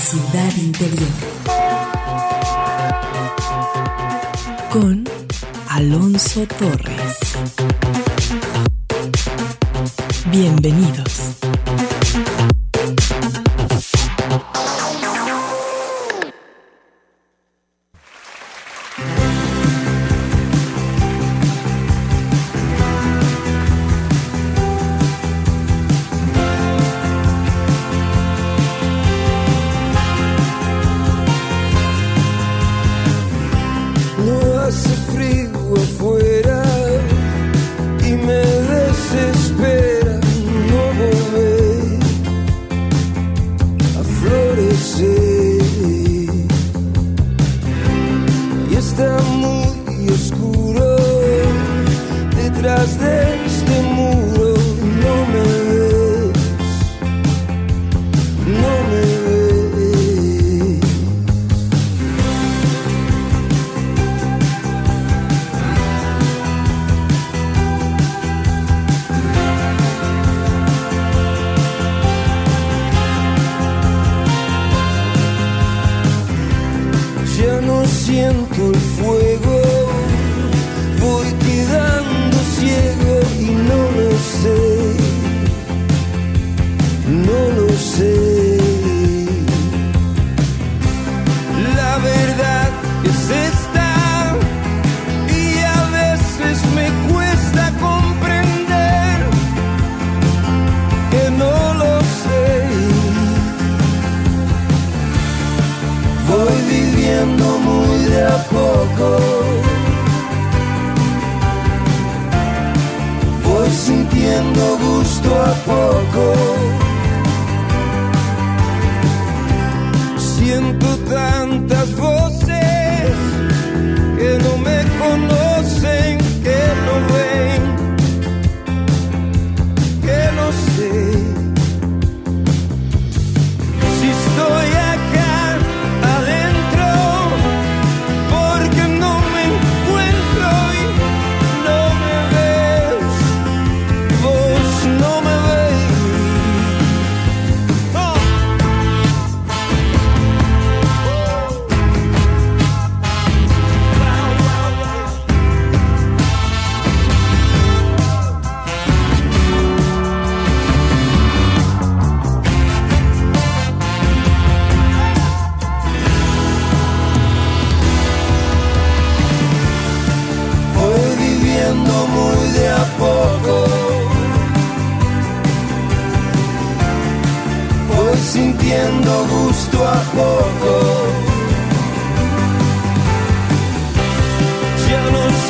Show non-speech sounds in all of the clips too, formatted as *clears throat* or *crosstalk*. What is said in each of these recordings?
ciudad interior. Con Alonso Torres.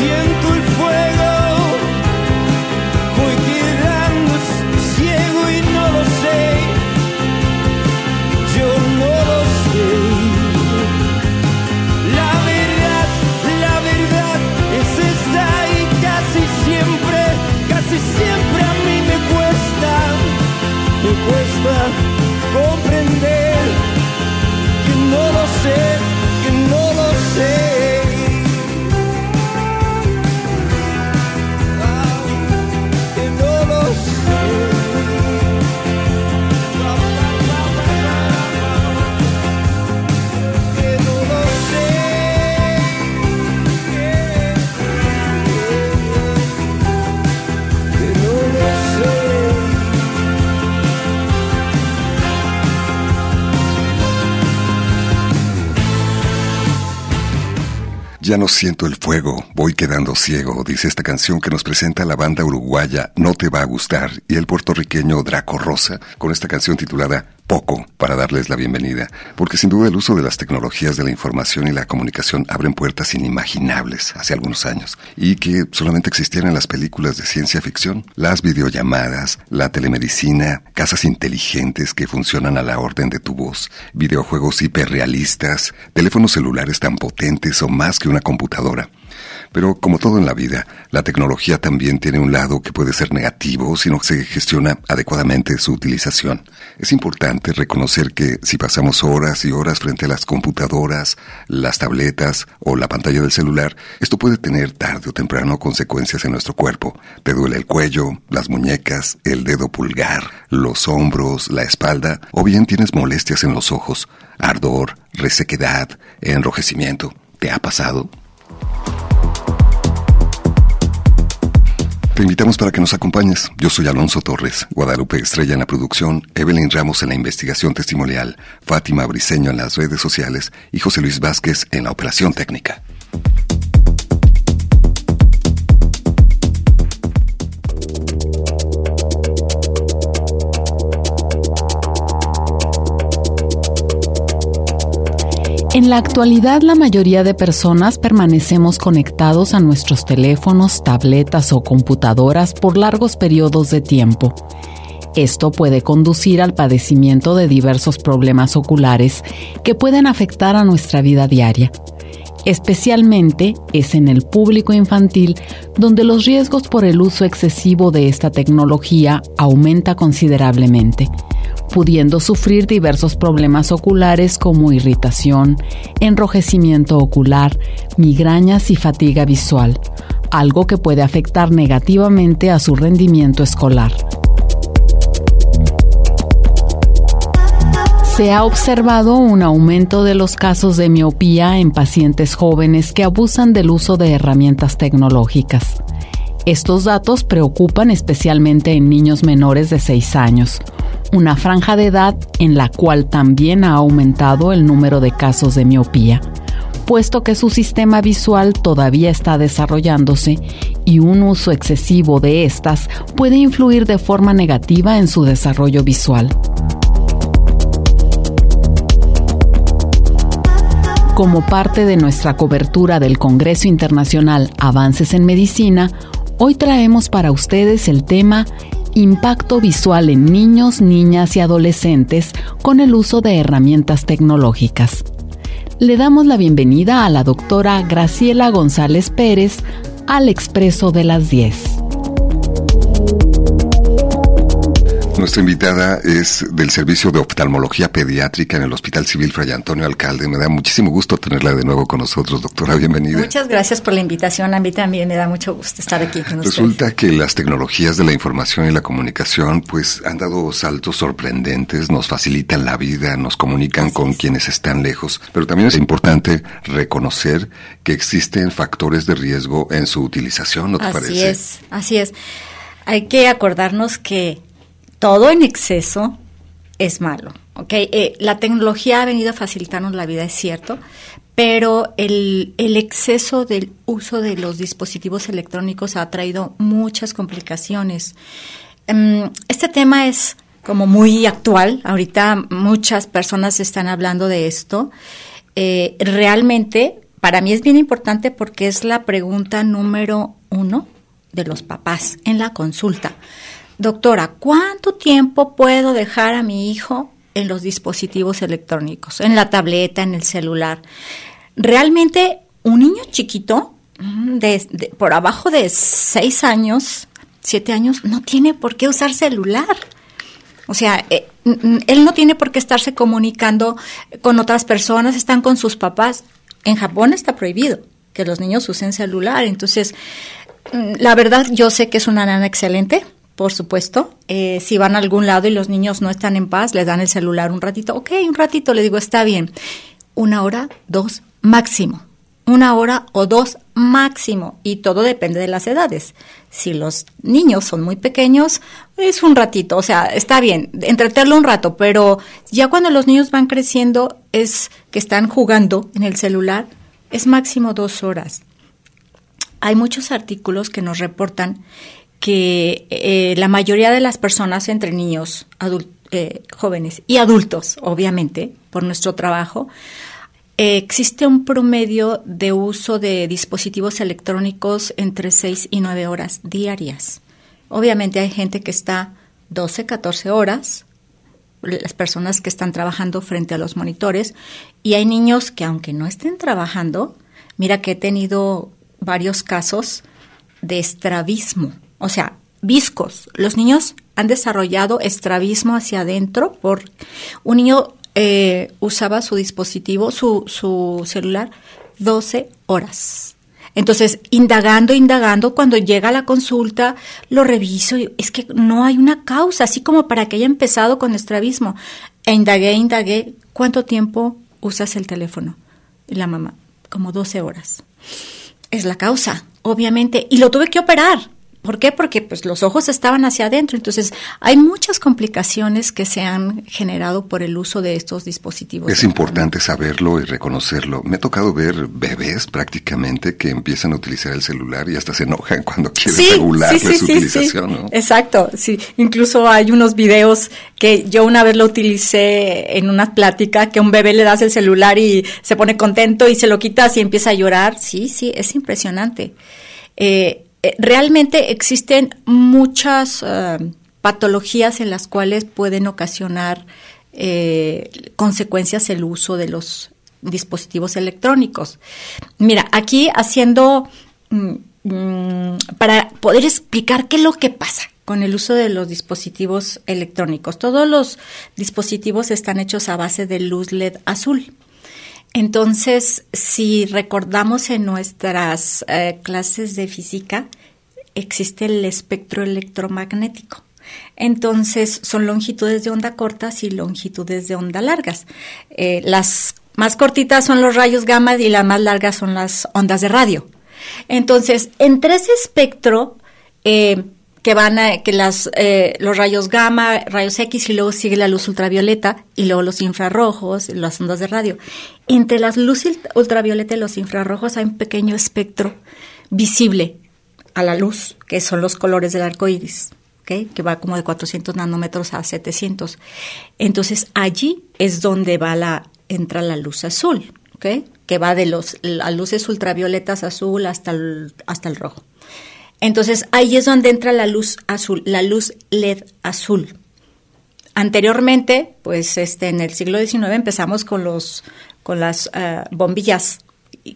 siento Ya no siento el fuego, voy quedando ciego, dice esta canción que nos presenta la banda uruguaya No Te Va a Gustar y el puertorriqueño Draco Rosa con esta canción titulada poco para darles la bienvenida, porque sin duda el uso de las tecnologías de la información y la comunicación abren puertas inimaginables hace algunos años y que solamente existían en las películas de ciencia ficción, las videollamadas, la telemedicina, casas inteligentes que funcionan a la orden de tu voz, videojuegos hiperrealistas, teléfonos celulares tan potentes o más que una computadora. Pero como todo en la vida, la tecnología también tiene un lado que puede ser negativo si no se gestiona adecuadamente su utilización. Es importante reconocer que si pasamos horas y horas frente a las computadoras, las tabletas o la pantalla del celular, esto puede tener tarde o temprano consecuencias en nuestro cuerpo. Te duele el cuello, las muñecas, el dedo pulgar, los hombros, la espalda, o bien tienes molestias en los ojos, ardor, resequedad, enrojecimiento. ¿Te ha pasado? Te invitamos para que nos acompañes. Yo soy Alonso Torres, Guadalupe Estrella en la producción, Evelyn Ramos en la investigación testimonial, Fátima Briceño en las redes sociales y José Luis Vázquez en la operación técnica. En la actualidad la mayoría de personas permanecemos conectados a nuestros teléfonos, tabletas o computadoras por largos periodos de tiempo. Esto puede conducir al padecimiento de diversos problemas oculares que pueden afectar a nuestra vida diaria. Especialmente es en el público infantil donde los riesgos por el uso excesivo de esta tecnología aumenta considerablemente pudiendo sufrir diversos problemas oculares como irritación, enrojecimiento ocular, migrañas y fatiga visual, algo que puede afectar negativamente a su rendimiento escolar. Se ha observado un aumento de los casos de miopía en pacientes jóvenes que abusan del uso de herramientas tecnológicas. Estos datos preocupan especialmente en niños menores de 6 años, una franja de edad en la cual también ha aumentado el número de casos de miopía, puesto que su sistema visual todavía está desarrollándose y un uso excesivo de estas puede influir de forma negativa en su desarrollo visual. Como parte de nuestra cobertura del Congreso Internacional Avances en Medicina, hoy traemos para ustedes el tema Impacto visual en niños, niñas y adolescentes con el uso de herramientas tecnológicas. Le damos la bienvenida a la doctora Graciela González Pérez al Expreso de las 10. Nuestra invitada es del Servicio de Oftalmología Pediátrica en el Hospital Civil Fray Antonio Alcalde. Me da muchísimo gusto tenerla de nuevo con nosotros, doctora. Bienvenida. Muchas gracias por la invitación. A mí también me da mucho gusto estar aquí con Resulta que las tecnologías de la información y la comunicación pues han dado saltos sorprendentes, nos facilitan la vida, nos comunican con quienes están lejos, pero también es importante reconocer que existen factores de riesgo en su utilización, ¿no te parece? Así es, así es. Hay que acordarnos que todo en exceso es malo. Eh, la tecnología ha venido a facilitarnos la vida, es cierto, pero el, el, exceso del uso de los dispositivos electrónicos ha traído muchas complicaciones. Um, este tema es como muy actual, ahorita muchas personas están hablando de esto. Eh, realmente, para mí es bien importante porque es la pregunta número uno de los papás en la consulta doctora, ¿cuánto tiempo puedo dejar a mi hijo en los dispositivos electrónicos, en la tableta, en el celular? Realmente un niño chiquito, mm, de, por abajo de seis años, siete años, no tiene por qué usar celular. O sea, eh, él no tiene por qué estarse comunicando con otras personas, están con sus papás. En Japón está prohibido que los niños usen celular. Entonces, mm, la verdad, yo sé que es una nana excelente, por supuesto. Eh, si van a algún lado y los niños no están en paz, les dan el celular un ratito. Ok, un ratito, le digo, está bien. Una hora, dos, máximo. Una hora o dos máximo. Y todo depende de las edades. Si los niños son muy pequeños, es un ratito. O sea, está bien, entretenerlo un rato, pero ya cuando los niños van creciendo, es que están jugando en el celular, es máximo dos horas. Hay muchos artículos que nos reportan que eh, la mayoría de las personas entre niños, eh, jóvenes y adultos, obviamente, por nuestro trabajo, eh, existe un promedio de uso de dispositivos electrónicos entre 6 y 9 horas diarias. Obviamente hay gente que está 12, 14 horas, las personas que están trabajando frente a los monitores, y hay niños que aunque no estén trabajando, mira que he tenido varios casos de estrabismo, o sea, viscos. Los niños han desarrollado estrabismo hacia adentro por un niño eh, usaba su dispositivo, su, su celular, 12 horas. Entonces, indagando, indagando, cuando llega la consulta, lo reviso y es que no hay una causa, así como para que haya empezado con estrabismo. E indagué, indagué, ¿cuánto tiempo usas el teléfono? Y la mamá, como 12 horas. Es la causa, obviamente, y lo tuve que operar. ¿Por qué? Porque pues los ojos estaban hacia adentro. Entonces, hay muchas complicaciones que se han generado por el uso de estos dispositivos. Es importante saberlo y reconocerlo. Me ha tocado ver bebés prácticamente que empiezan a utilizar el celular y hasta se enojan cuando quieren regular su utilización. Exacto, sí. Incluso hay unos videos que yo una vez lo utilicé en una plática que un bebé le das el celular y se pone contento y se lo quitas y empieza a llorar. Sí, sí, es impresionante. Eh, realmente existen muchas eh, patologías en las cuales pueden ocasionar eh, consecuencias el uso de los dispositivos electrónicos. Mira, aquí haciendo, mm, mm, para poder explicar qué es lo que pasa con el uso de los dispositivos electrónicos. Todos los dispositivos están hechos a base de luz LED azul. Entonces, si recordamos en nuestras eh, clases de física, existe el espectro electromagnético. Entonces, son longitudes de onda cortas y longitudes de onda largas. Eh, las más cortitas son los rayos gamma y las más largas son las ondas de radio. Entonces, entre ese espectro, eh, que van a, que las, eh, los rayos gamma, rayos X y luego sigue la luz ultravioleta y luego los infrarrojos, las ondas de radio. Entre las luces ultravioleta y los infrarrojos hay un pequeño espectro visible a la luz, que son los colores del arco iris, que va como de 400 nanómetros a 700. Entonces allí es donde va la, entra la luz azul, que va de los, las luces ultravioletas azul hasta hasta el rojo. Entonces ahí es donde entra la luz azul, la luz LED azul. Anteriormente, pues este, en el siglo XIX empezamos con los con las eh, bombillas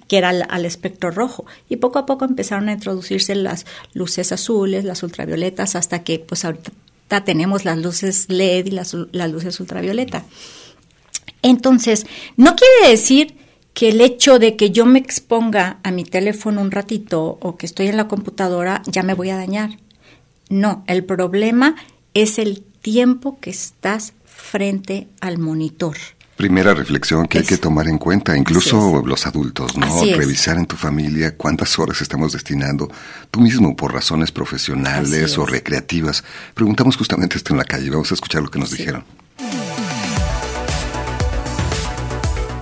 que era al, espectro rojo y poco a poco empezaron a introducirse las luces azules, las ultravioletas, hasta que pues ahorita tenemos las luces LED y las, las luces ultravioleta. Entonces, no quiere decir que el hecho de que yo me exponga a mi teléfono un ratito o que estoy en la computadora ya me voy a dañar. No, el problema es el tiempo que estás frente al monitor. Primera reflexión que hay que tomar en cuenta, incluso los adultos, ¿no? Revisar en tu familia cuántas horas estamos destinando, tú mismo por razones profesionales o recreativas. Preguntamos justamente esto en la calle, vamos a escuchar lo que nos dijeron.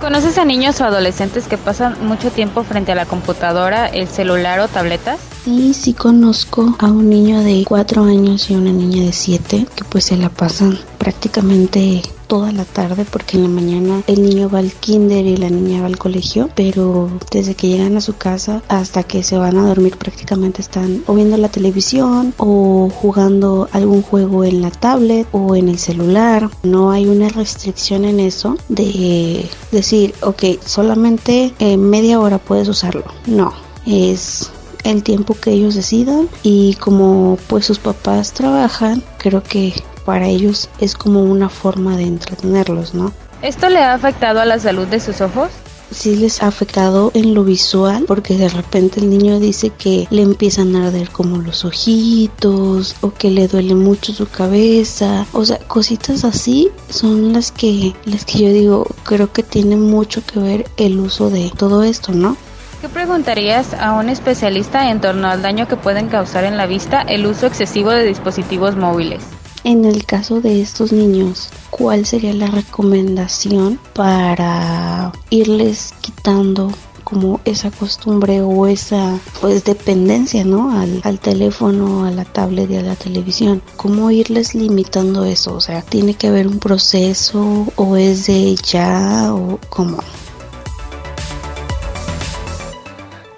¿Conoces a niños o adolescentes que pasan mucho tiempo frente a la computadora, el celular o tabletas? Sí, sí conozco a un niño de cuatro años y una niña de siete que pues se la pasan prácticamente toda la tarde porque en la mañana el niño va al kinder y la niña va al colegio, pero desde que llegan a su casa hasta que se van a dormir prácticamente están o viendo la televisión o jugando algún juego en la tablet o en el celular. No hay una restricción en eso de decir, ok, solamente media hora puedes usarlo. No, es el tiempo que ellos decidan y como pues sus papás trabajan, creo que para ellos es como una forma de entretenerlos, ¿no? ¿Esto le ha afectado a la salud de sus ojos? sí les ha afectado en lo visual porque de repente el niño dice que le empiezan a arder como los ojitos o que le duele mucho su cabeza o sea cositas así son las que las que yo digo creo que tiene mucho que ver el uso de todo esto no ¿Qué preguntarías a un especialista en torno al daño que pueden causar en la vista el uso excesivo de dispositivos móviles? En el caso de estos niños, ¿cuál sería la recomendación para irles quitando como esa costumbre o esa pues dependencia no al, al, teléfono a la tablet y a la televisión cómo irles limitando eso o sea tiene que haber un proceso o es de ya o cómo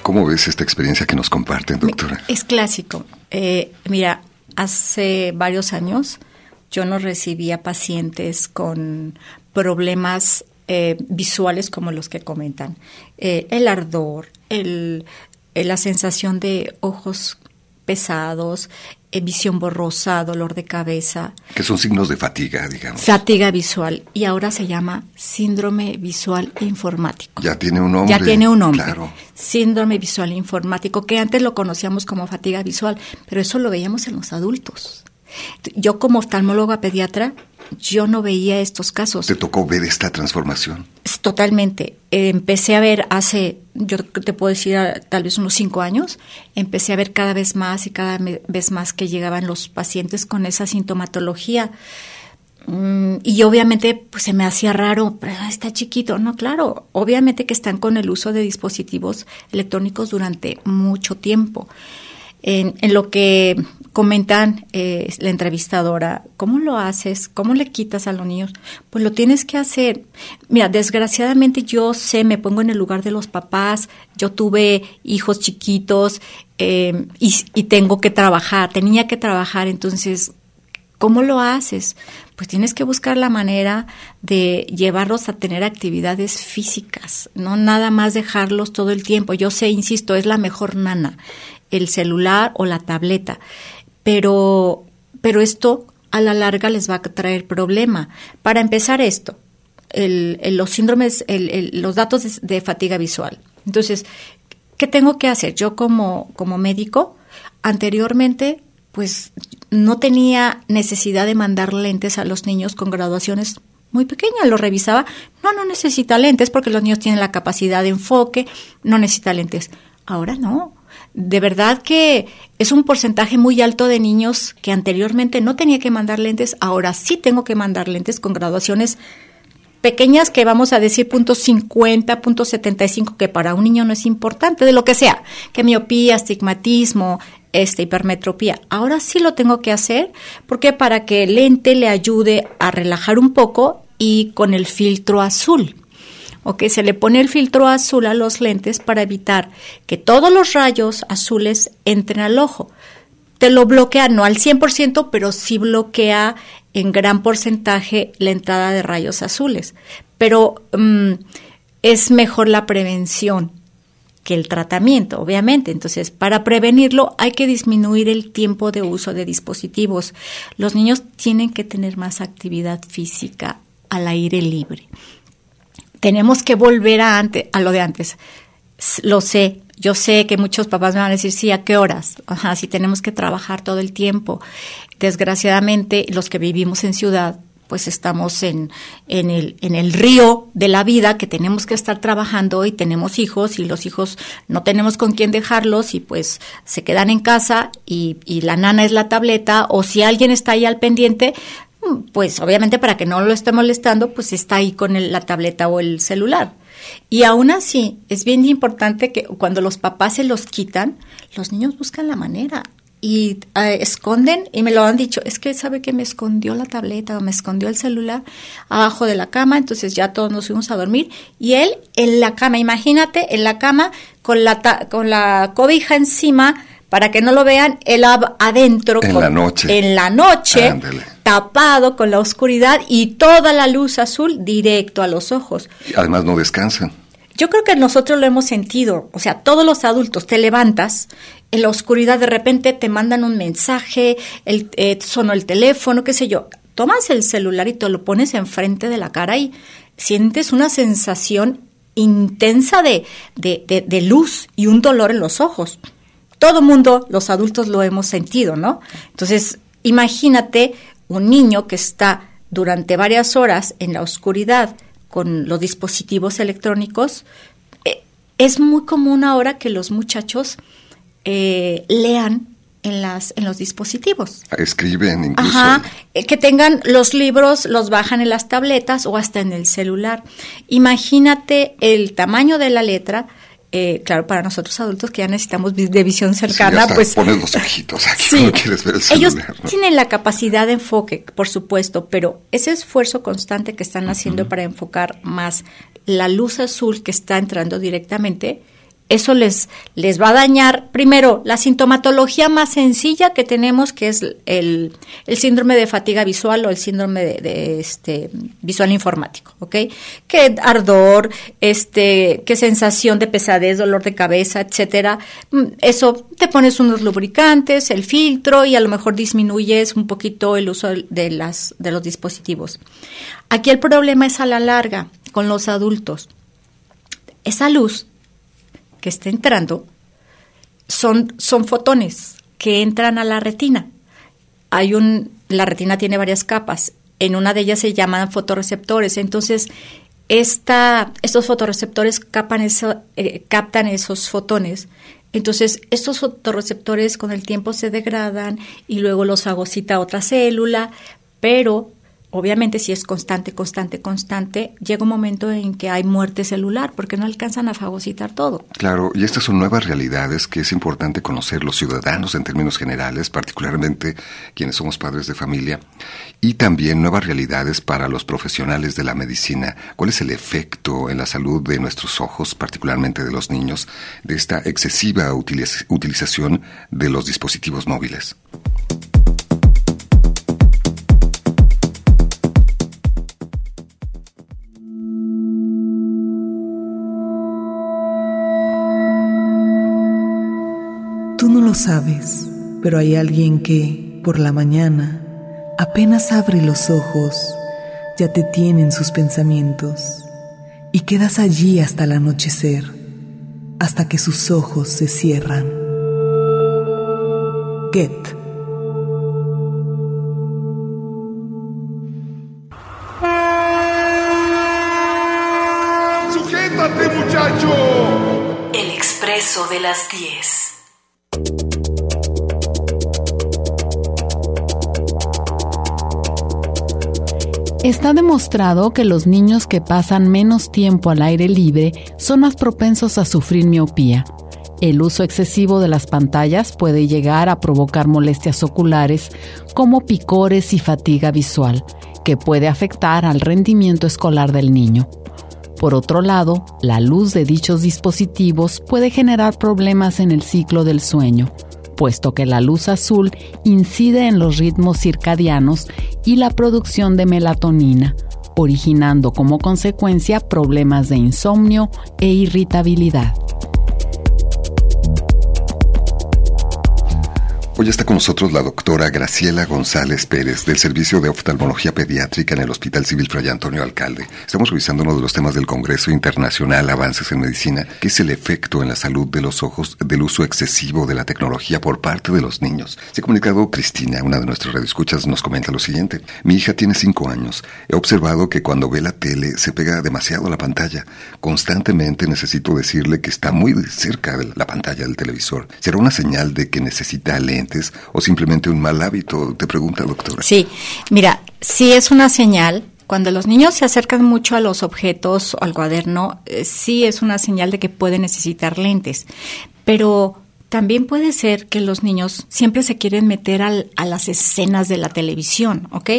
¿Cómo ves esta experiencia que nos comparten, doctora? Es clásico. Eh, mira, hace varios años yo no recibía pacientes con problemas eh, visuales como los que comentan. Eh, el ardor, eh, la sensación de ojos pesados, eh, visión borrosa, dolor de cabeza. Que son signos de fatiga, digamos. Fatiga visual. Y ahora se llama síndrome visual informático. Ya tiene un nombre. Ya tiene un nombre. Claro. Síndrome visual informático, que antes lo conocíamos como fatiga visual, pero eso lo veíamos en los adultos. Yo como oftalmóloga pediatra, yo no veía estos casos. ¿Te tocó ver esta transformación? Totalmente. Empecé a ver hace, yo te puedo decir, tal vez unos cinco años, empecé a ver cada vez más y cada vez más que llegaban los pacientes con esa sintomatología. Mm, y obviamente pues se me hacía raro, está chiquito. No, claro, obviamente que están con el uso de dispositivos electrónicos durante mucho tiempo. En, lo que comentan eh, la entrevistadora, ¿cómo lo haces? ¿Cómo le quitas a los niños? Pues lo tienes que hacer. Mira, desgraciadamente yo sé, me pongo en el lugar de los papás, yo tuve hijos chiquitos eh, y, y tengo que trabajar, tenía que trabajar, entonces, ¿cómo lo haces? Pues tienes que buscar la manera de llevarlos a tener actividades físicas, no nada más dejarlos todo el tiempo. Yo sé, insisto, es la mejor nana, el celular o la tableta pero, pero esto a la larga les va a traer problema. Para empezar esto, el, los síndromes, el, los datos de, fatiga visual. Entonces, ¿qué tengo que hacer? Yo como, como médico, anteriormente, pues no tenía necesidad de mandar lentes a los niños con graduaciones muy pequeñas. Lo revisaba, no, no necesita lentes porque los niños tienen la capacidad de enfoque, no necesita lentes. Ahora no de verdad que es un porcentaje muy alto de niños que anteriormente no tenía que mandar lentes, ahora sí tengo que mandar lentes con graduaciones pequeñas que vamos a decir punto 50, punto 75, que para un niño no es importante, de lo que sea, que miopía, astigmatismo, este, hipermetropía. Ahora sí lo tengo que hacer porque para que el lente le ayude a relajar un poco y con el filtro azul o que se le pone el filtro azul a los lentes para evitar que todos los rayos azules entren al ojo. Te lo bloquea, no al 100%, pero sí bloquea en gran porcentaje la entrada de rayos azules. Pero mm, es mejor la prevención que el tratamiento, obviamente. Entonces, para prevenirlo hay que disminuir el tiempo de uso de dispositivos. Los niños tienen que tener más actividad física al aire libre tenemos que volver a, antes, a lo de antes. Lo sé, yo sé que muchos papás me van a decir, sí, ¿a qué horas? Ajá, si tenemos que trabajar todo el tiempo. Desgraciadamente, los que vivimos en ciudad, pues estamos en, en, el, en el río de la vida que tenemos que estar trabajando y tenemos hijos y los hijos no tenemos con quién dejarlos y pues se quedan en casa y, y la nana es la tableta o si alguien está ahí al pendiente, pues obviamente para que no lo esté molestando, pues está ahí con la tableta o el celular. Y aún así, es bien importante que cuando los papás se los quitan, los niños buscan la manera y eh, esconden, y me lo han dicho, es que sabe que me escondió la tableta o me escondió el celular abajo de la cama, entonces ya todos nos fuimos a dormir y él en la cama, imagínate, en la cama con la, con la cobija encima, para que no lo vean, él adentro. En la noche. En la noche, tapado con la oscuridad y toda la luz azul directo a los ojos. Y además no descansan. Yo creo que nosotros lo hemos sentido, o sea, todos los adultos te levantas, en la oscuridad de repente te mandan un mensaje, el, eh, sonó el teléfono, qué sé yo, tomas el celular y te lo pones enfrente de la cara y sientes una sensación intensa de, de, de, de luz y un dolor en los ojos todo mundo, los adultos lo hemos sentido, ¿no? Entonces, imagínate un niño que está durante varias horas en la oscuridad con los dispositivos electrónicos. Eh, es muy común ahora que los muchachos eh, lean en, las, en los dispositivos. Escriben incluso. Ajá, eh, que tengan los libros, los bajan en las tabletas o hasta en el celular. Imagínate el tamaño de la letra eh, claro, para nosotros adultos que ya necesitamos de visión cercana, pues... Pones los ojitos aquí, no quieres ver el celular, Ellos tienen la capacidad de enfoque, por supuesto, pero ese esfuerzo constante que están haciendo para enfocar más la luz azul que está entrando directamente, eso les, les va a dañar, primero, la sintomatología más sencilla que tenemos, que es el, el síndrome de fatiga visual o el síndrome de, este, visual informático, ¿ok? Que ardor, este, qué sensación de pesadez, dolor de cabeza, etcétera. Mm, eso, te pones unos lubricantes, el filtro y a lo mejor disminuyes un poquito el uso de, las, de los dispositivos. Aquí el problema es a la larga, con los adultos. Esa luz que está entrando son, son fotones que entran a la retina. Hay un, la retina tiene varias capas. En una de ellas se llaman fotorreceptores. Entonces, esta, estos fotorreceptores eso, eh, captan esos fotones. Entonces, estos fotorreceptores con el tiempo se degradan y luego los fagocita otra célula, pero obviamente si es constante, constante, constante, llega un momento en que hay muerte celular porque no alcanzan a fagocitar todo. Claro, y estas son nuevas realidades que es importante conocer los ciudadanos en términos generales, particularmente quienes somos padres de familia, y también nuevas realidades para los profesionales de la medicina. ¿Cuál es el efecto en la salud de nuestros ojos, particularmente de los niños, de esta excesiva utilización de los dispositivos móviles? Lo sabes, pero hay alguien que, por la mañana, apenas abre los ojos, ya te tienen sus pensamientos y quedas allí hasta el anochecer, hasta que sus ojos se cierran. Get. ¡Sujétate, muchacho! El expreso de las 10. Está demostrado que los niños que pasan menos tiempo al aire libre son más propensos a sufrir miopía. El uso excesivo de las pantallas puede llegar a provocar molestias oculares como picores y fatiga visual, que puede afectar al rendimiento escolar del niño. Por otro lado, la luz de dichos dispositivos puede generar problemas en el ciclo del sueño, puesto que la luz azul incide en los ritmos circadianos y la producción de melatonina, originando como consecuencia problemas de insomnio e irritabilidad. Hoy está con nosotros la doctora Graciela González Pérez del Servicio de Oftalmología Pediátrica en el Hospital Civil Fray Antonio Alcalde. Estamos revisando uno de los temas del Congreso Internacional Avances en Medicina, que es el efecto en la salud de los ojos del uso excesivo de la tecnología por parte de los niños. Se ha comunicado Cristina, una de nuestras radioescuchas, nos comenta lo siguiente. Mi hija tiene cinco años. He observado que cuando ve la tele se pega demasiado a la pantalla. Constantemente necesito decirle que está muy cerca de la pantalla del televisor. ¿Será una señal de que necesita o simplemente un mal hábito? Te pregunta, doctora. Sí, mira, sí es una señal. Cuando los niños se acercan mucho a los objetos o al cuaderno, eh, sí es una señal de que pueden necesitar lentes. Pero también puede ser que los niños siempre se quieren meter al, a las escenas de la televisión, ¿ok?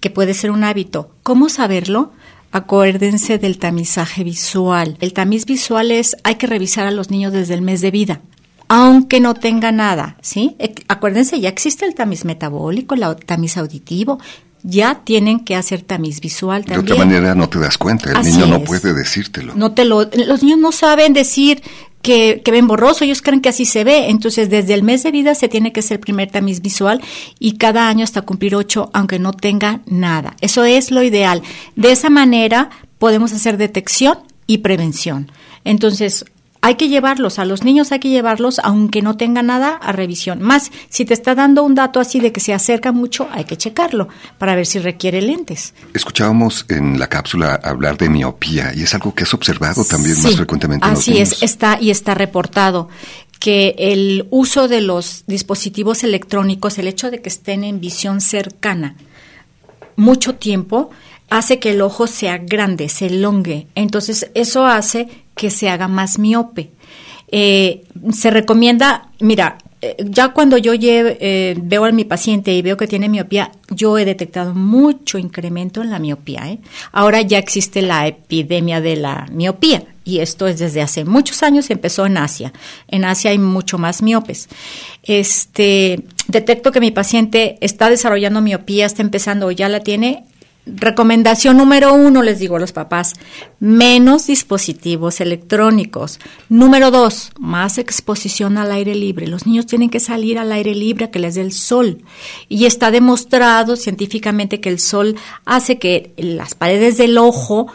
Que puede ser un hábito. ¿Cómo saberlo? Acuérdense del tamizaje visual. El tamiz visual es, hay que revisar a los niños desde el mes de vida aunque no tenga nada, ¿sí? Eh, acuérdense, ya existe el tamiz metabólico, el tamiz auditivo, ya tienen que hacer tamiz visual también. De otra manera no te das cuenta, el niño no puede decírtelo. No te lo, los niños no saben decir que, que, ven borroso, ellos creen que así se ve. Entonces, desde el mes de vida se tiene que hacer el primer tamiz visual y cada año hasta cumplir ocho, aunque no tenga nada. Eso es lo ideal. De esa manera podemos hacer detección y prevención. Entonces, hay que llevarlos, a los niños hay que llevarlos, aunque no tenga nada, a revisión. Más, si te está dando un dato así de que se acerca mucho, hay que checarlo para ver si requiere lentes. Escuchábamos en la cápsula hablar de miopía y es algo que has observado también más frecuentemente en los Así es, está y está reportado que el uso de los dispositivos electrónicos, el hecho de que estén en visión cercana mucho tiempo, hace que el ojo sea grande, se elongue. Entonces, eso hace que se haga más miope. Eh, se recomienda, mira, eh, ya cuando yo eh, veo a mi paciente y veo que tiene miopía, yo he detectado mucho incremento en la miopía. ¿eh? Ahora ya existe la epidemia de la miopía y esto es desde hace muchos años, empezó en Asia. En Asia hay mucho más miopes. Este, detecto que mi paciente está desarrollando miopía, está empezando o ya la tiene, Recomendación número uno, les digo a los papás, menos dispositivos electrónicos. Número dos, más exposición al aire libre. Los niños tienen que salir al aire libre a que les dé el sol. Y está demostrado científicamente que el sol hace que las paredes del ojo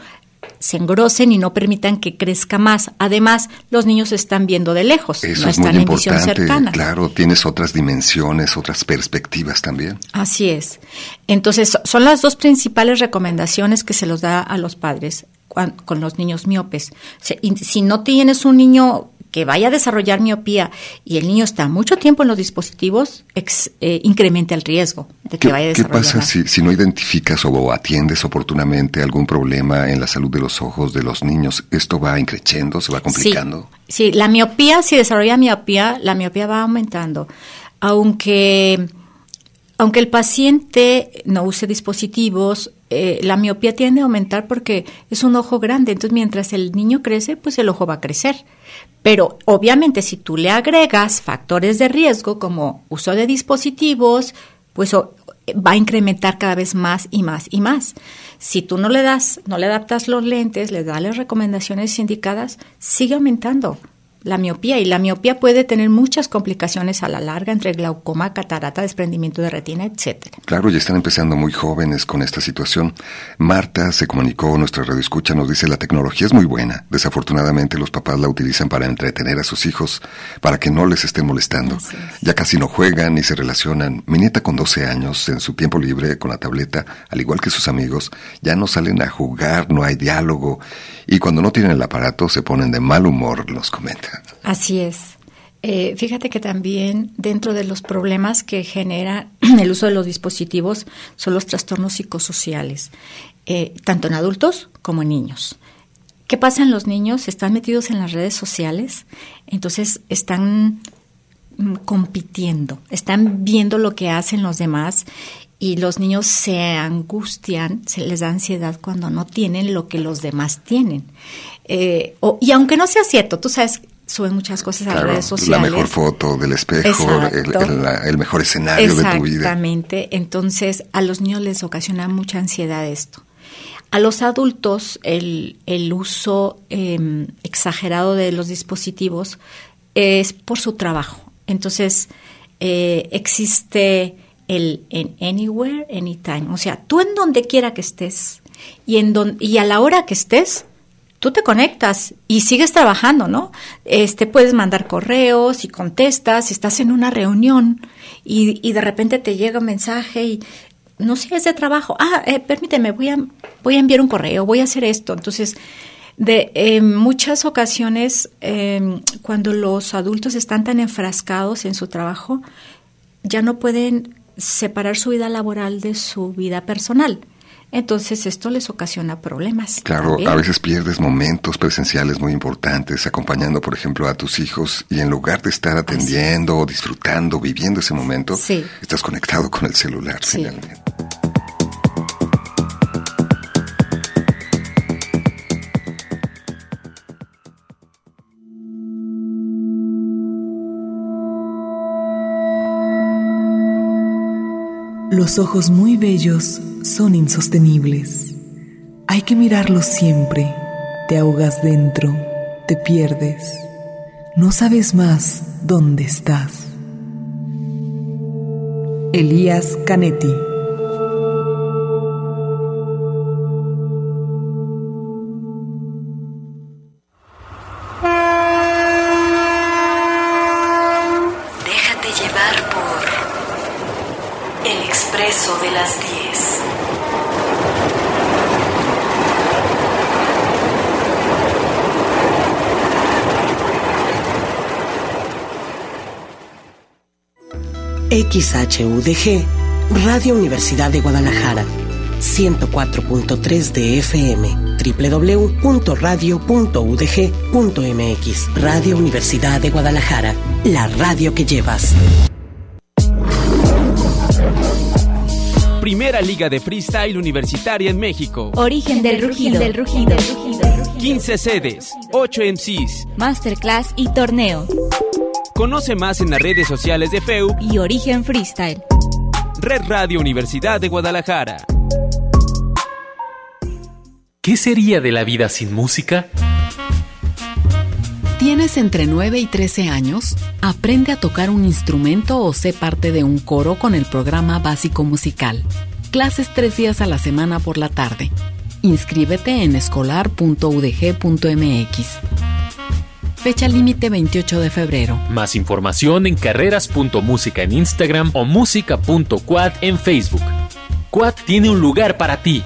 se engrosen y no permitan que crezca más. Además, los niños están viendo de lejos, Eso no es están muy en visión importante. cercana. Claro, tienes otras dimensiones, otras perspectivas también. Así es. Entonces, son las dos principales recomendaciones que se los da a los padres con los niños miopes. Si no tienes un niño que vaya a desarrollar miopía y el niño está mucho tiempo en los dispositivos, ex- eh, incrementa el riesgo de que ¿Qué, vaya a qué desarrollar. pasa más. si, si no identificas o atiendes oportunamente algún problema en la salud de los ojos de los niños? ¿Esto va increciendo, se va complicando? Sí, sí, la miopía, si desarrolla miopía, la miopía va aumentando. Aunque, aunque el paciente no use dispositivos, eh, la miopía tiende a aumentar porque es un ojo grande. Entonces, mientras el niño crece, pues el ojo va a crecer. Pero obviamente, si tú le agregas factores de riesgo como uso de dispositivos, pues va a incrementar cada vez más y más y más. Si tú no le das, no le adaptas los lentes, le das las recomendaciones indicadas, sigue aumentando la miopía y la miopía puede tener muchas complicaciones a la larga entre glaucoma, catarata, desprendimiento de retina, etcétera. Claro, ya están empezando muy jóvenes con esta situación. Marta se comunicó, nuestra radio escucha, nos dice, la tecnología es muy buena. Desafortunadamente los papás la utilizan para entretener a sus hijos, para que no les estén molestando. Es. Ya casi no juegan ni se relacionan. Mi nieta con 12 años, en su tiempo libre con la tableta, al igual que sus amigos, ya no salen a jugar, no hay diálogo. Y cuando no tienen el aparato se ponen de mal humor, nos comenta. Así es. Eh, fíjate que también dentro de los problemas que genera *clears throat* el uso de los dispositivos son los trastornos psicosociales, eh, tanto en adultos como en niños. ¿Qué pasa en los niños? Están metidos en las redes sociales, entonces están mm, compitiendo, están viendo lo que hacen los demás y los niños se angustian, se les da ansiedad cuando no tienen lo que los demás tienen. Eh, y aunque no sea cierto, tú sabes, suben muchas cosas a las Claro, redes la sociales. mejor foto del espejo, el, Exacto. el- la- el mejor escenario de tu vida. Exactamente. Entonces, a los niños les ocasiona mucha ansiedad esto. A los adultos, el, el uso eh, exagerado de los dispositivos es por su trabajo. Entonces, eh, existe el en anywhere, anytime. O sea, tú en donde quiera que estés y, en don- y a la hora que estés, tú te conectas y sigues trabajando, ¿no? Este, puedes mandar correos y contestas, si estás en una reunión y, y de repente te llega un mensaje y no sé, es de trabajo. Ah, eh, permíteme, voy a, voy a enviar un correo, voy a hacer esto. Entonces, de muchas ocasiones, eh, cuando los adultos están tan enfrascados en su trabajo, ya no pueden separar su vida laboral de su vida personal. Entonces esto les ocasiona problemas. Claro, también. a veces pierdes momentos presenciales muy importantes, acompañando, por ejemplo, a tus hijos y en lugar de estar atendiendo, o disfrutando, viviendo ese momento, Sí. estás conectado con el celular Sí. finalmente. Los ojos muy bellos son insostenibles. Hay que mirarlos siempre. Te ahogas dentro, te pierdes. No sabes más dónde estás. Elías Canetti Déjate llevar por El Expreso de las 10. XHUDG, Radio Universidad de Guadalajara. 104.3 de FM, www.radio.udg.mx. Radio Universidad de Guadalajara, la radio que llevas. Primera Liga de Freestyle Universitaria en México. Origen del rugido. Del rugido. 15 sedes, 8 MCs, masterclass y torneo. Conoce más en las redes sociales de FEU y Origen Freestyle. Red Radio Universidad de Guadalajara. ¿Qué sería de la vida sin música? ¿Tienes entre 9 y 13 años? Aprende a tocar un instrumento o sé parte de un coro con el programa básico musical. Clases tres días a la semana por la tarde. Inscríbete en escolar.udg.mx. Fecha límite 28 de febrero. Más información en carreras.música en Instagram o música.quad en Facebook. Quad tiene un lugar para ti.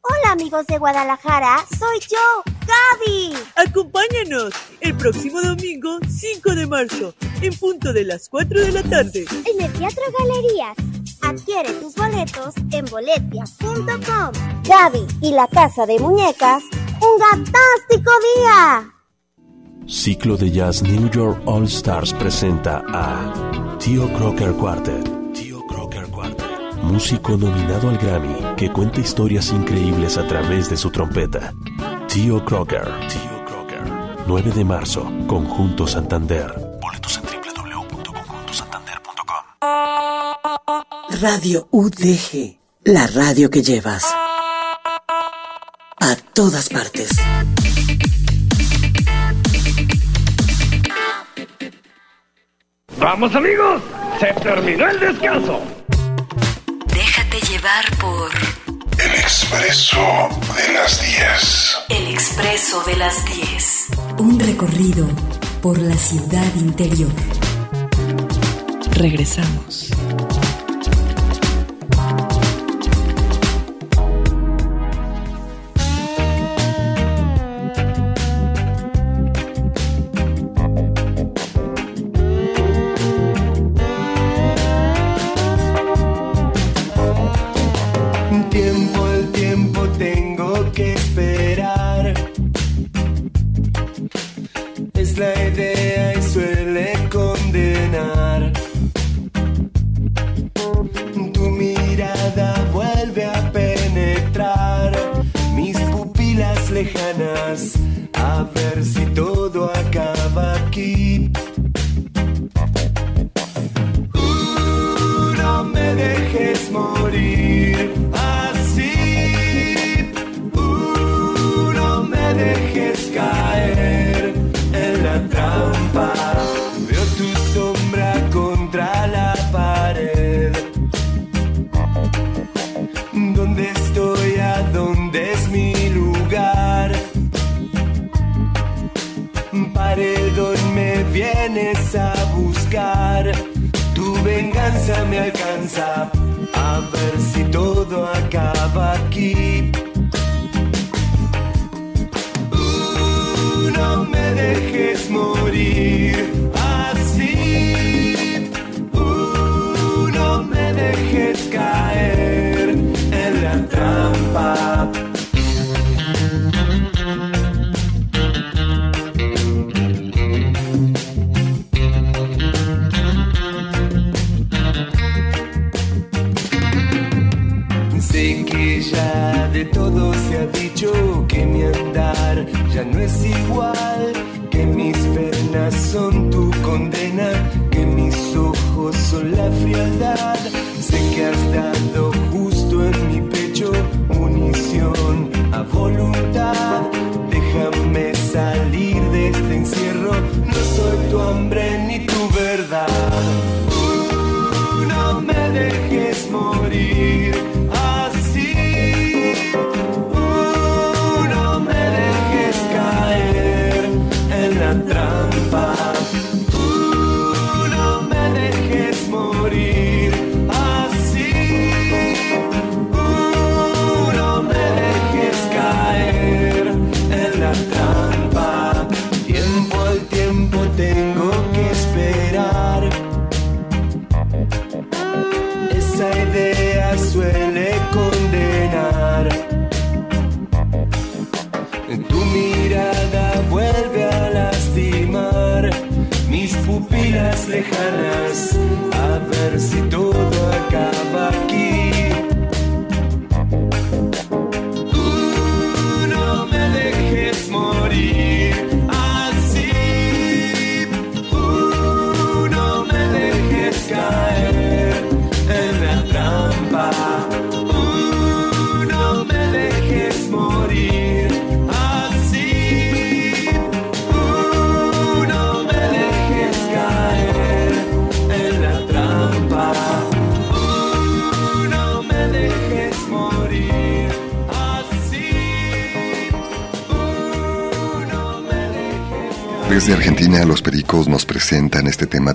Hola amigos de Guadalajara, soy yo, Gaby. Acompáñanos el próximo domingo 5 de marzo, en punto de las 4 de la tarde. En el Teatro Galerías. Adquiere tus boletos en boletia.com. Gaby y la Casa de Muñecas, un fantástico día. Ciclo de Jazz New York All Stars presenta a Tío Crocker Quartet. Tío Crocker Quartet. Músico nominado al Grammy que cuenta historias increíbles a través de su trompeta. Tío Crocker. Tío Crocker. 9 de marzo, Conjunto Santander. Boletos en Radio UDG, la radio que llevas. Todas partes. Vamos amigos, se terminó el descanso. Déjate llevar por... El expreso de las 10. El expreso de las 10. Un recorrido por la ciudad interior. Regresamos. A buscar. Tu venganza me alcanza. A ver si todo acaba aquí. No es igual, que mis penas son tu condena, que mis ojos son la frialdad.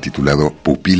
Titulado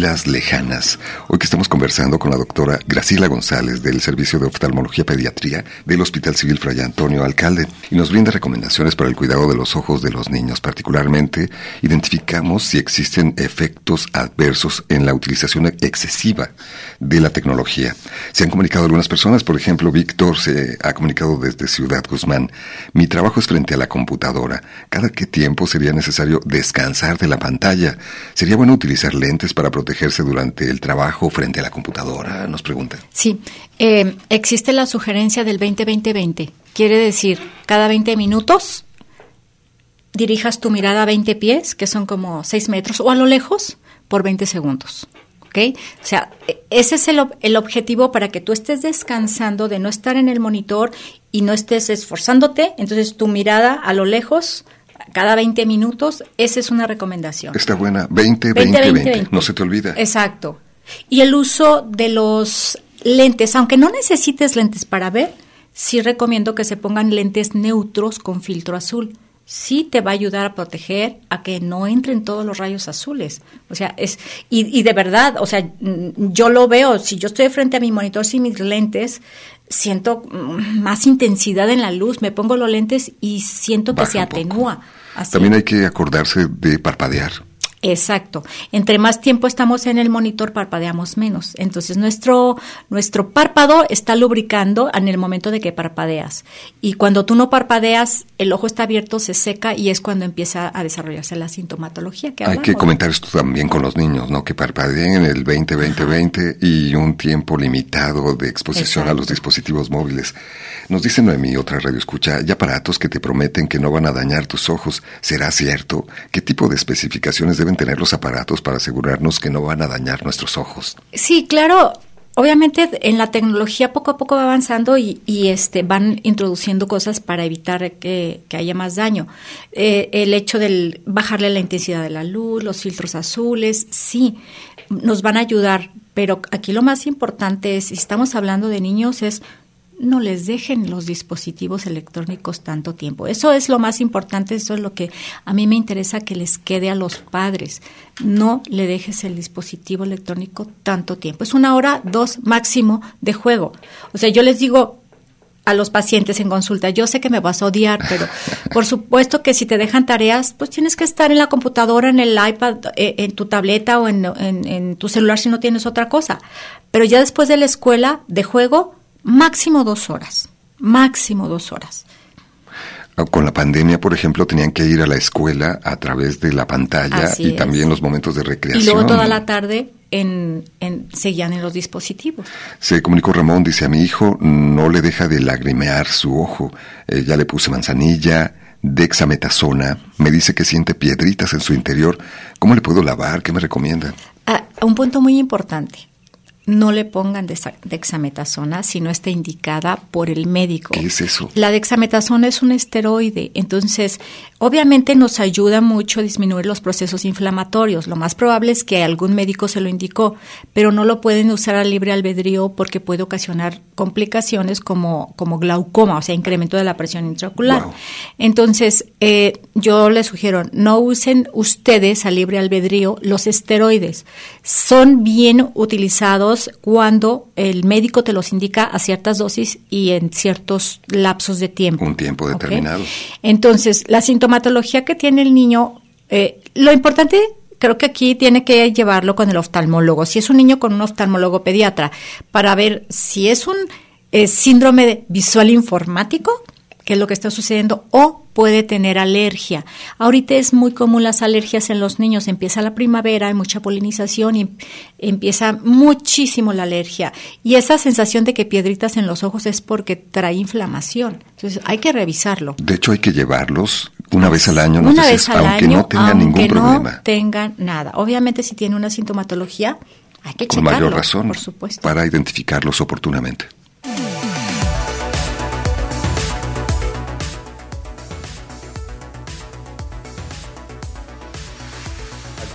Lejanas. Hoy que estamos conversando con la doctora Graciela González del Servicio de Oftalmología Pediatría del Hospital Civil Fray Antonio Alcalde y nos brinda recomendaciones para el cuidado de los ojos de los niños. Particularmente, identificamos si existen efectos adversos en la utilización excesiva de la tecnología. Se han comunicado algunas personas, por ejemplo, Víctor se ha comunicado desde Ciudad Guzmán. Mi trabajo es frente a la computadora. ¿Cada qué tiempo sería necesario descansar de la pantalla? ¿Sería bueno utilizar lentes para protegerse durante el trabajo frente a la computadora? Nos pregunta. Sí, eh, existe la sugerencia del 20-20-20. Quiere decir, cada 20 minutos dirijas tu mirada a 20 pies, que son como 6 metros, o a lo lejos, por 20 segundos. ¿Ok? O sea, e- ese es el, el objetivo para que tú estés descansando de no estar en el monitor y no estés esforzándote. Entonces, tu mirada a lo lejos, cada 20 minutos, esa es una recomendación. Está buena. 20, 20, 20, 20. 20. No se te olvida. Exacto. Y el uso de los lentes, aunque no necesites lentes para ver, sí recomiendo que se pongan lentes neutros con filtro azul. Sí te va a ayudar a proteger a que no entren todos los rayos azules. O sea, es y, y de verdad, o sea, mm, yo lo veo, si yo estoy frente a mi monitor sin mis lentes, siento mm, más intensidad en la luz, me pongo los lentes y siento que se poco. Así. También hay que acordarse de parpadear. Exacto. Entre más tiempo estamos en el monitor, parpadeamos menos. Entonces, nuestro, nuestro párpado está lubricando en el momento de que parpadeas. Y cuando tú no parpadeas, el ojo está abierto, se seca y es cuando empieza a desarrollarse la sintomatología que Hay que comentar esto también con los niños, ¿no? Que parpadeen en el 20, 20, 20 y un tiempo limitado de exposición a los dispositivos móviles. Nos dice Noemí, otra radio escucha, hay aparatos que te prometen que no van a dañar tus ojos. ¿Será cierto? ¿Qué tipo de especificaciones deben tener los aparatos para asegurarnos que no van a dañar nuestros ojos? Sí, claro. Obviamente en la tecnología poco a poco va avanzando y, y, este van introduciendo cosas para evitar que, que haya más daño. Eh, el hecho de bajarle la intensidad de la luz, los filtros azules, sí, nos van a ayudar. Pero aquí lo más importante es, si estamos hablando de niños, es no les dejen los dispositivos electrónicos tanto tiempo. Eso es lo más importante, eso es lo que a mí me interesa que les quede a los padres. No le dejes el dispositivo electrónico tanto tiempo. Es una hora, dos máximo de juego. O sea, yo les digo a los pacientes en consulta, yo sé que me vas a odiar, pero *laughs* por supuesto que si te dejan tareas, pues tienes que estar en la computadora, en el iPad, eh, en tu tableta o en, en, en tu celular si no tienes otra cosa. Pero ya después de la escuela, de juego, máximo dos horas, máximo dos horas. Con la pandemia, por ejemplo, tenían que ir a la escuela a través de la pantalla Así y es. también los momentos de recreación. Y luego toda la tarde en, en, seguían en los dispositivos. Se comunicó Ramón, dice a mi hijo, no le deja de lagrimear su ojo. Eh, ya le puse manzanilla, dexametasona, me dice que siente piedritas en su interior. ¿Cómo le puedo lavar? ¿Qué me recomienda? Ah, un punto muy importante. No le pongan dexametasona si no está indicada por el médico. ¿Qué es eso? La dexametasona es un esteroide, entonces obviamente nos ayuda mucho a disminuir los procesos inflamatorios. Lo más probable es que algún médico se lo indicó, pero no lo pueden usar a libre albedrío porque puede ocasionar complicaciones como, como glaucoma, o sea, incremento de la presión intraocular. Wow. Entonces, eh, yo les sugiero, no usen ustedes a libre albedrío los esteroides. Son bien utilizados cuando el médico te los indica a ciertas dosis y en ciertos lapsos de tiempo. Un tiempo determinado. ¿okay? Entonces, la sintomatología que tiene el niño, eh, lo importante creo que aquí tiene que llevarlo con el oftalmólogo. Si es un niño con un oftalmólogo pediatra, para ver si es un eh, síndrome visual informático, qué es lo que está sucediendo, o puede tener alergia. Ahorita es muy común las alergias en los niños. Empieza la primavera, hay mucha polinización y empieza muchísimo la alergia. Y esa sensación de que piedritas en los ojos es porque trae inflamación. Entonces hay que revisarlo. De hecho, hay que llevarlos una vez al año, una dices, vez al aunque año, no tengan aunque ningún no problema. tengan nada. Obviamente si tiene una sintomatología, Hay que Con checarlo, mayor razón por supuesto. para identificarlos oportunamente.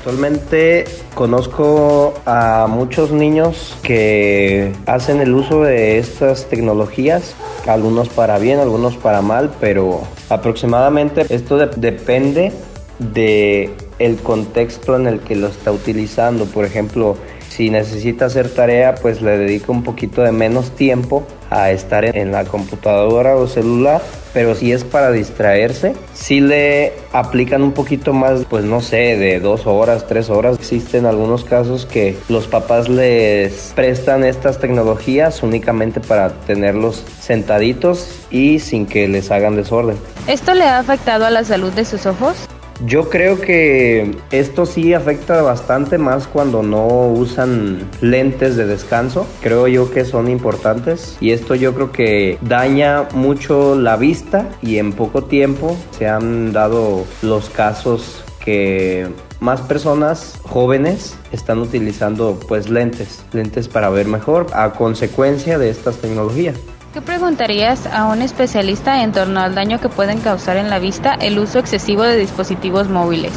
Actualmente conozco a muchos niños que hacen el uso de estas tecnologías, algunos para bien, algunos para mal, pero aproximadamente esto de- depende de el contexto en el que lo está utilizando. Por ejemplo, si necesita hacer tarea, pues le dedica un poquito de menos tiempo a estar en la computadora o celular, pero si es para distraerse, si le aplican un poquito más, pues no sé, de dos horas, tres horas. Existen algunos casos que los papás les prestan estas tecnologías únicamente para tenerlos sentaditos y sin que les hagan desorden. ¿Esto le ha afectado a la salud de sus ojos? Yo creo que esto sí afecta bastante más cuando no usan lentes de descanso. Creo yo que son importantes y esto yo creo que daña mucho la vista y en poco tiempo se han dado los casos que más personas jóvenes están utilizando pues lentes, lentes para ver mejor a consecuencia de estas tecnologías. ¿Qué preguntarías a un especialista en torno al daño que pueden causar en la vista el uso excesivo de dispositivos móviles?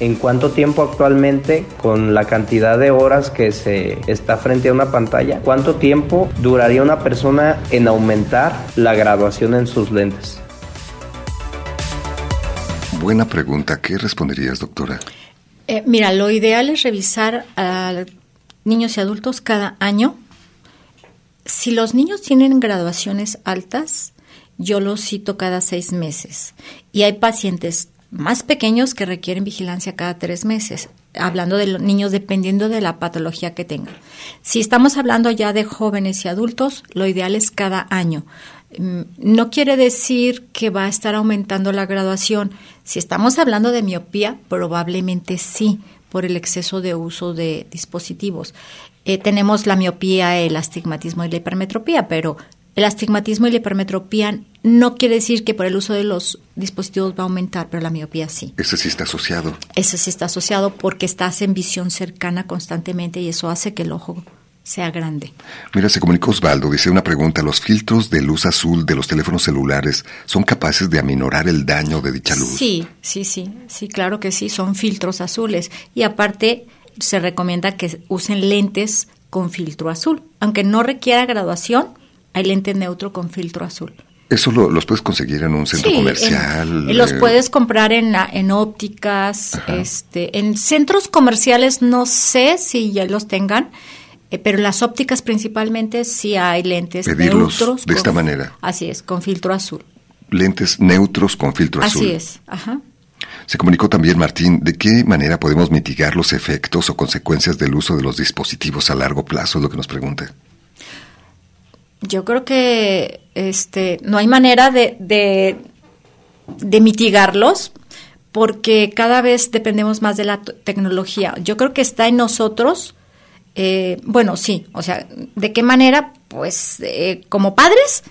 ¿En cuánto tiempo actualmente, con la cantidad de horas que se está frente a una pantalla, cuánto tiempo duraría una persona en aumentar la graduación en sus lentes? Buena pregunta. ¿Qué responderías, doctora? Eh, mira, lo ideal es revisar a niños y adultos cada año. Si los niños tienen graduaciones altas, yo los cito cada seis meses. Y hay pacientes más pequeños que requieren vigilancia cada tres meses, hablando de los niños dependiendo de la patología que tengan. Si estamos hablando ya de jóvenes y adultos, lo ideal es cada año. Mm, No quiere decir que va a estar aumentando la graduación. Si estamos hablando de miopía, probablemente sí, por el exceso de uso de dispositivos. Eh, tenemos la miopía, el astigmatismo y la hipermetropía, pero el astigmatismo y la hipermetropía no quiere decir que por el uso de los dispositivos va a aumentar, pero la miopía sí. Ese sí está asociado. Eso sí está asociado porque estás en visión cercana constantemente y eso hace que el ojo sea grande. Mira, se comunicó Osvaldo, dice una pregunta, ¿los filtros de luz azul de los teléfonos celulares son capaces de aminorar el daño de dicha luz? Sí, sí, sí, sí, claro que sí, son filtros azules. Y aparte se recomienda que usen lentes con filtro azul. Aunque no requiera graduación, hay lente neutro con filtro azul. ¿Eso lo- los puedes conseguir en un centro Sí, comercial? en- los eh, puedes comprar en, en ópticas, este, en centros comerciales no sé si ya los tengan, eh, pero en las ópticas principalmente sí hay lentes Pedirlos neutros. de esta manera. Así es, con filtro azul. Lentes neutros con filtro azul. Así es, ajá. Se comunicó también Martín, ¿de qué manera podemos mitigar los efectos o consecuencias del uso de los dispositivos a largo plazo? Es lo que nos pregunta. Yo creo que este no hay manera de, de, mitigarlos porque cada vez dependemos más de la tecnología. Yo creo que está en nosotros, eh, bueno, sí, o sea, ¿de qué manera? Pues eh, como padres,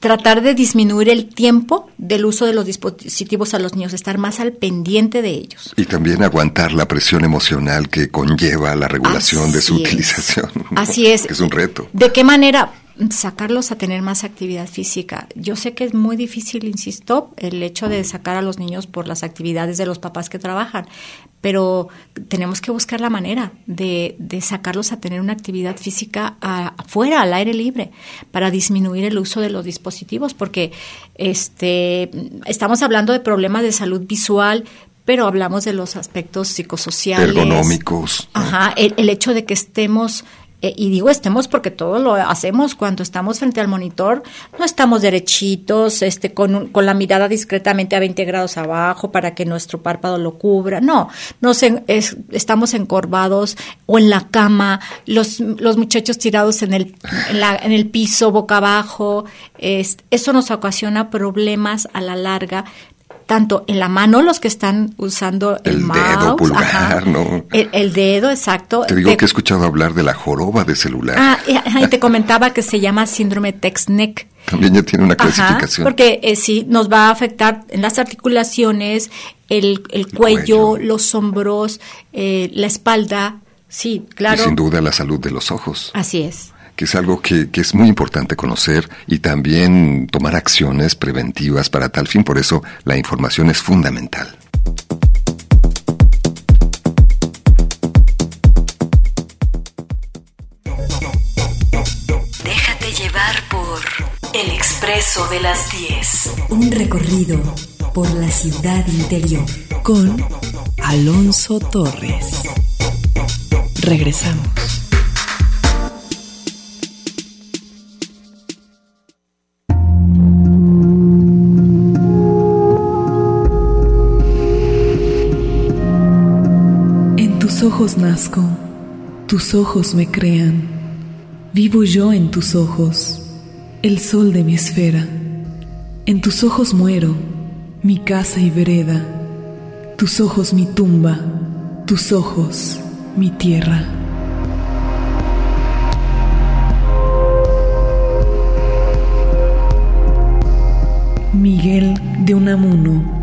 tratar de disminuir el tiempo del uso de los dispositivos a los niños, estar más al pendiente de ellos. Y también aguantar la presión emocional que conlleva la regulación de su es. utilización. ¿no? Así es. Que es un reto. ¿De qué manera sacarlos a tener más actividad física? Yo sé que es muy difícil, insisto, el hecho de sacar a los niños por las actividades de los papás que trabajan, pero tenemos que buscar la manera de, de sacarlos a tener una actividad física afuera, al aire libre, para disminuir el uso de los dispositivos, porque este, estamos hablando de problemas de salud visual, pero hablamos de los aspectos psicosociales. Ergonómicos. Ajá, el, el hecho de que estemos, eh, y digo estemos porque todo lo hacemos. Cuando estamos frente al monitor, no estamos derechitos, este, con, un- con la mirada discretamente a 20 grados abajo para que nuestro párpado lo cubra, no, nos estamos encorvados o en la cama, los, los muchachos tirados en el, en, la- en el piso, boca abajo, es- eso nos ocasiona problemas a la larga tanto en la mano los que están usando el, El mouse, dedo, pulgar, ajá, ¿no? el, el dedo, exacto. Te digo que he escuchado hablar de la joroba de celular. Ah, y, ajá, y te comentaba que se llama síndrome Tex-Neck. También ya tiene una Ajá, clasificación. porque eh, sí, nos va a afectar en las articulaciones, el, el cuello, los hombros, eh, la espalda, Sí, claro. Y sin duda la salud de los ojos. Así es. Que es algo que, que es muy importante conocer y también tomar acciones preventivas para tal fin. Por eso la información es fundamental. Déjate llevar por El Expreso de las 10. Un recorrido por la ciudad interior. Con Alonso Torres. Regresamos. Ojos nazco, tus ojos me crean. Vivo yo en tus ojos, el sol de mi esfera. En tus ojos muero, mi casa y vereda. Tus ojos mi tumba, tus ojos mi tierra. Miguel de Unamuno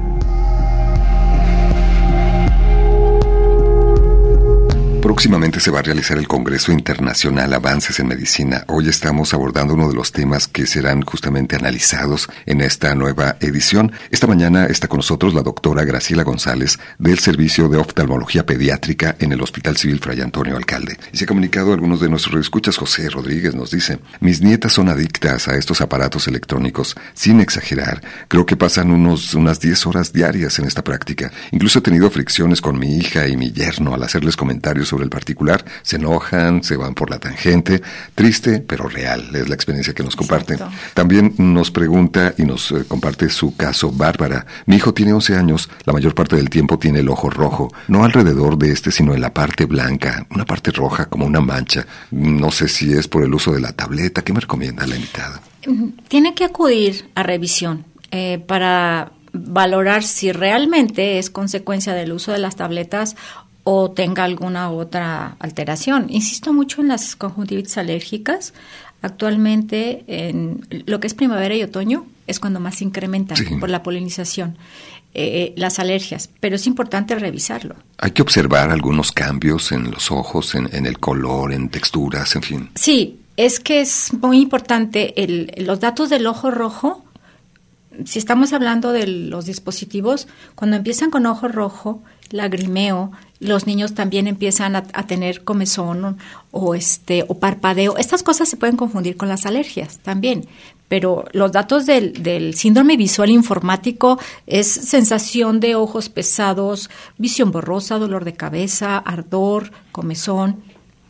Próximamente se va a realizar el Congreso Internacional Avances en Medicina. Hoy estamos abordando uno de los temas que serán justamente analizados en esta nueva edición. Esta mañana está con nosotros la doctora Graciela González del Servicio de Oftalmología Pediátrica en el Hospital Civil Fray Antonio Alcalde. Y se ha comunicado a algunos de nuestros escuchas. José Rodríguez nos dice, mis nietas son adictas a estos aparatos electrónicos. Sin exagerar, creo que pasan unos, unas 10 horas diarias en esta práctica. Incluso he tenido fricciones con mi hija y mi yerno al hacerles comentarios sobre el particular, se enojan, se van por la tangente, triste pero real, es la experiencia que nos comparte. También nos pregunta y nos eh, comparte su caso Bárbara. Mi hijo tiene 11 años, la mayor parte del tiempo tiene el ojo rojo, no alrededor de este, sino en la parte blanca, una parte roja como una mancha. No sé si es por el uso de la tableta, ¿qué me recomienda la invitada? Tiene que acudir a revisión eh, para valorar si realmente es consecuencia del uso de las tabletas o tenga alguna otra alteración. Insisto mucho en las conjuntivitis alérgicas. Actualmente, en lo que es primavera y otoño, es cuando más se incrementan por la polinización eh, las alergias, pero es importante revisarlo. Hay que observar algunos cambios en los ojos, en, en el color, en texturas, en fin. Sí, es que es muy importante el, los datos del ojo rojo. Si estamos hablando de los dispositivos, cuando empiezan con ojo rojo, lagrimeo, los niños también empiezan a, tener comezón o, este o parpadeo. Estas cosas se pueden confundir con las alergias también, pero los datos del, del síndrome visual informático es sensación de ojos pesados, visión borrosa, dolor de cabeza, ardor, comezón.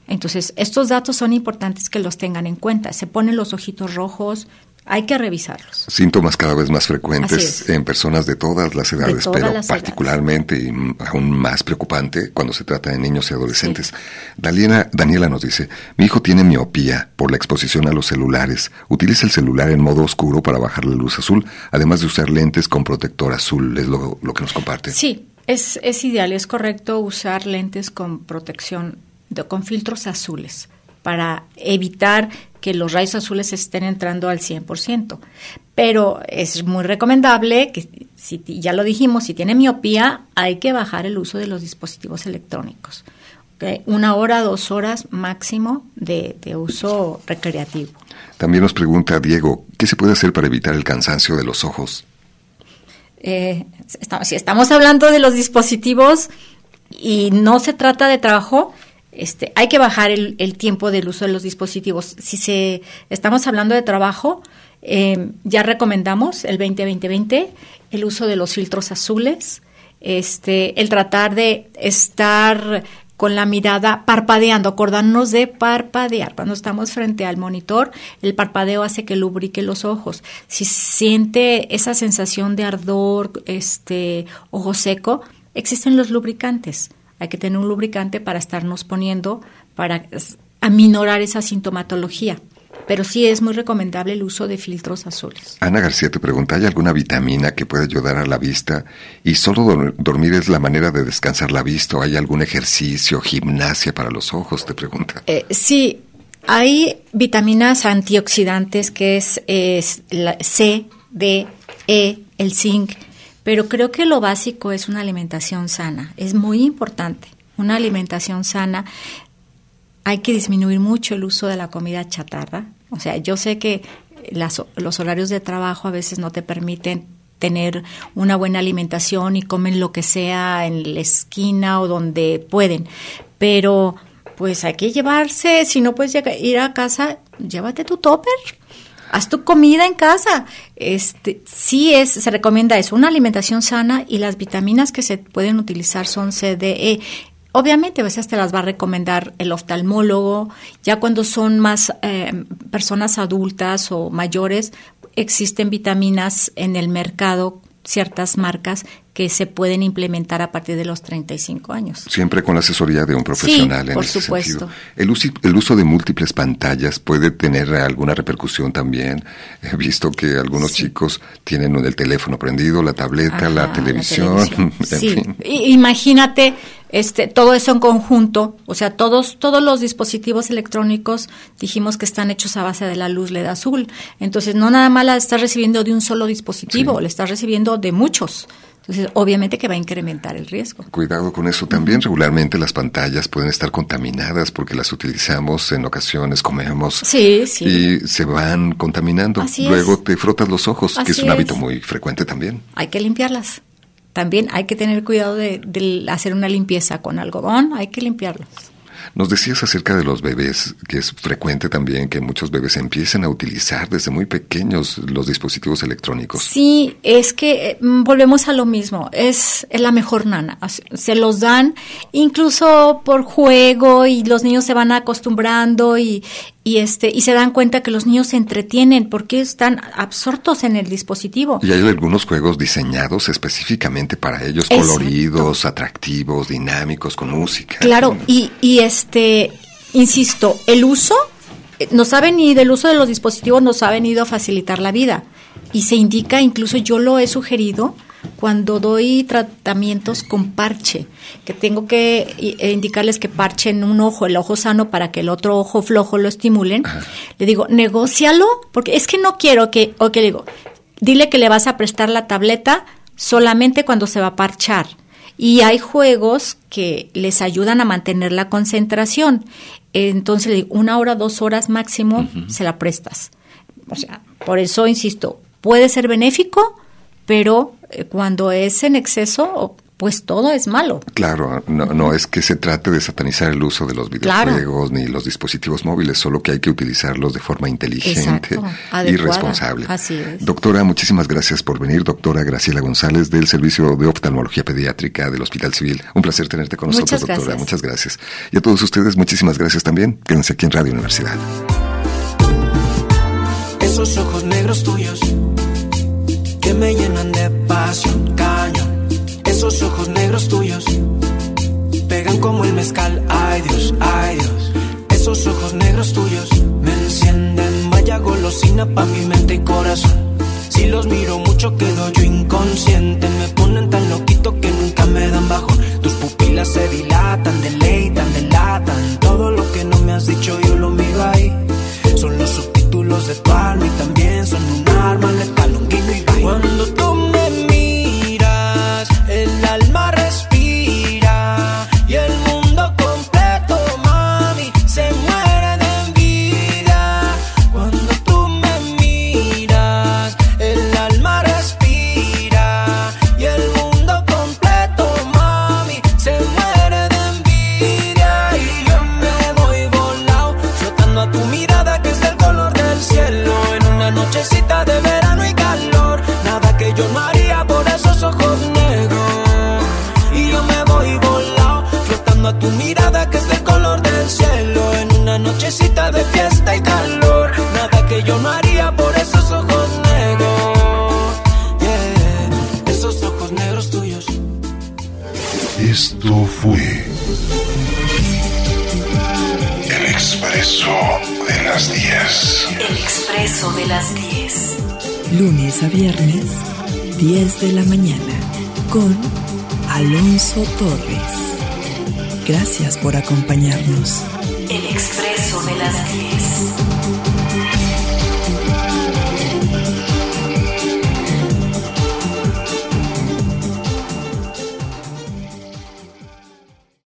Entonces, estos datos son importantes que los tengan en cuenta. Se ponen los ojitos rojos, hay que revisarlos. Síntomas cada vez más frecuentes en personas de todas las edades, pero particularmente y aún más preocupante cuando se trata de niños y adolescentes. Daniela, Daniela nos dice, mi hijo tiene miopía por la exposición a los celulares. Utiliza el celular en modo oscuro para bajar la luz azul, además de usar lentes con protector azul, es lo, lo que nos comparte. Sí, es, es ideal, es correcto usar lentes con protección, de, con filtros azules para evitar que los rayos azules estén entrando al 100%. Pero es muy recomendable que, si ya lo dijimos, si tiene miopía, hay que bajar el uso de los dispositivos electrónicos. Una hora, dos horas máximo de, uso recreativo. También nos pregunta Diego, ¿qué se puede hacer para evitar el cansancio de los ojos? Eh, si estamos hablando de los dispositivos y no se trata de trabajo, este, hay que bajar el, tiempo del uso de los dispositivos. Si se, estamos hablando de trabajo, eh, ya recomendamos el 20-20-20, el uso de los filtros azules, este, el tratar de estar con la mirada parpadeando, acordarnos de parpadear. Cuando estamos frente al monitor, el parpadeo hace que lubrique los ojos. Si siente esa sensación de ardor, este, ojo seco, existen los lubricantes hay que tener un lubricante para estarnos poniendo para aminorar esa sintomatología. Pero sí es muy recomendable el uso de filtros azules. Ana García te pregunta, ¿hay alguna vitamina que pueda ayudar a la vista? ¿Y solo dormir es la manera de descansar la vista? ¿O hay algún ejercicio, gimnasia para los ojos? Te pregunta. Eh, sí, hay vitaminas antioxidantes que es, es la C, D, E, el zinc pero creo que lo básico es una alimentación sana. Es muy importante una alimentación sana, hay que disminuir mucho el uso de la comida chatarra. O sea, yo sé que los horarios de trabajo a veces no te permiten tener una buena alimentación y comen lo que sea en la esquina o donde pueden, pero pues hay que llevarse, si no puedes ir a casa, llévate tu topper, haz tu comida en casa. Este, sí es, se recomienda eso, una alimentación sana y las vitaminas que se pueden utilizar son CDE. Obviamente a veces te las va a recomendar el oftalmólogo, ya cuando son más eh, personas adultas o mayores, existen vitaminas en el mercado, ciertas marcas que se pueden implementar a partir de los 35 años. Siempre con la asesoría de un profesional en por supuesto. El uso, el uso de múltiples pantallas puede tener alguna repercusión también. He visto que algunos chicos tienen el teléfono prendido, la tableta, la televisión. *laughs* sí. Imagínate este, todo eso en conjunto, o sea, todos, todos los dispositivos electrónicos dijimos que están hechos a base de la luz LED azul. Entonces, no nada más la estás recibiendo de un solo dispositivo, la estás recibiendo de muchos. Entonces, obviamente que va a incrementar el riesgo. Cuidado con eso. También regularmente las pantallas pueden estar contaminadas porque las utilizamos en ocasiones, comemos sí, sí. y se van contaminando. Luego te frotas los ojos, que es un hábito muy frecuente también. Hay que limpiarlas. También hay que tener cuidado de, de hacer una limpieza con algodón, hay que limpiarlos. Nos decías acerca de los bebés, que es frecuente también que muchos bebés empiecen a utilizar desde muy pequeños los dispositivos electrónicos. Sí, es que eh, volvemos a lo mismo, es, la mejor nana. Se los dan incluso por juego y los niños se van acostumbrando y, y este y se dan cuenta que los niños se entretienen porque están absortos en el dispositivo. Y hay algunos juegos diseñados específicamente para ellos, coloridos, atractivos, dinámicos, con música. Claro, y, y este, insisto, el uso eh, nos ha venido, el uso de los dispositivos nos ha venido a facilitar la vida y se indica, incluso yo lo he sugerido, cuando doy tratamientos con parche, que tengo que eh, indicarles que parchen un ojo, el ojo sano, para que el otro ojo flojo lo estimulen, le digo, negocialo, porque es que no quiero que, o que digo, dile que le vas a prestar la tableta solamente cuando se va a parchar. Y hay juegos que les ayudan a mantener la concentración. Entonces, le digo, una hora, dos horas máximo, se la prestas. O sea, por eso insisto, puede ser benéfico, pero cuando es en exceso, pues todo es malo. Claro, no, no es que se trate de satanizar el uso de los videojuegos ni los dispositivos móviles, solo que hay que utilizarlos de forma inteligente y responsable. Así es. Doctora, muchísimas gracias por venir. Doctora Graciela González del Servicio de Oftalmología Pediátrica del Hospital Civil. Un placer tenerte con nosotros, doctora. Muchas gracias. Y a todos ustedes, muchísimas gracias también. Quédense aquí en Radio Universidad. Esos ojos negros tuyos que me llenan de pasión, cañón. Esos ojos negros tuyos pegan como el mezcal, ay Dios, ay Dios. Esos ojos negros tuyos me encienden, vaya golosina pa' mi mente y corazón. Si los miro mucho quedo yo inconsciente, me ponen tan loquito que nunca me dan bajón. Tus pupilas se dilatan, deleitan, delatan. Todo lo que no me has dicho yo lo miro ahí. Son los subtítulos de tu alma y también a viernes, 10 de la mañana, con Alonso Torres. Gracias por acompañarnos. El expreso de las 10.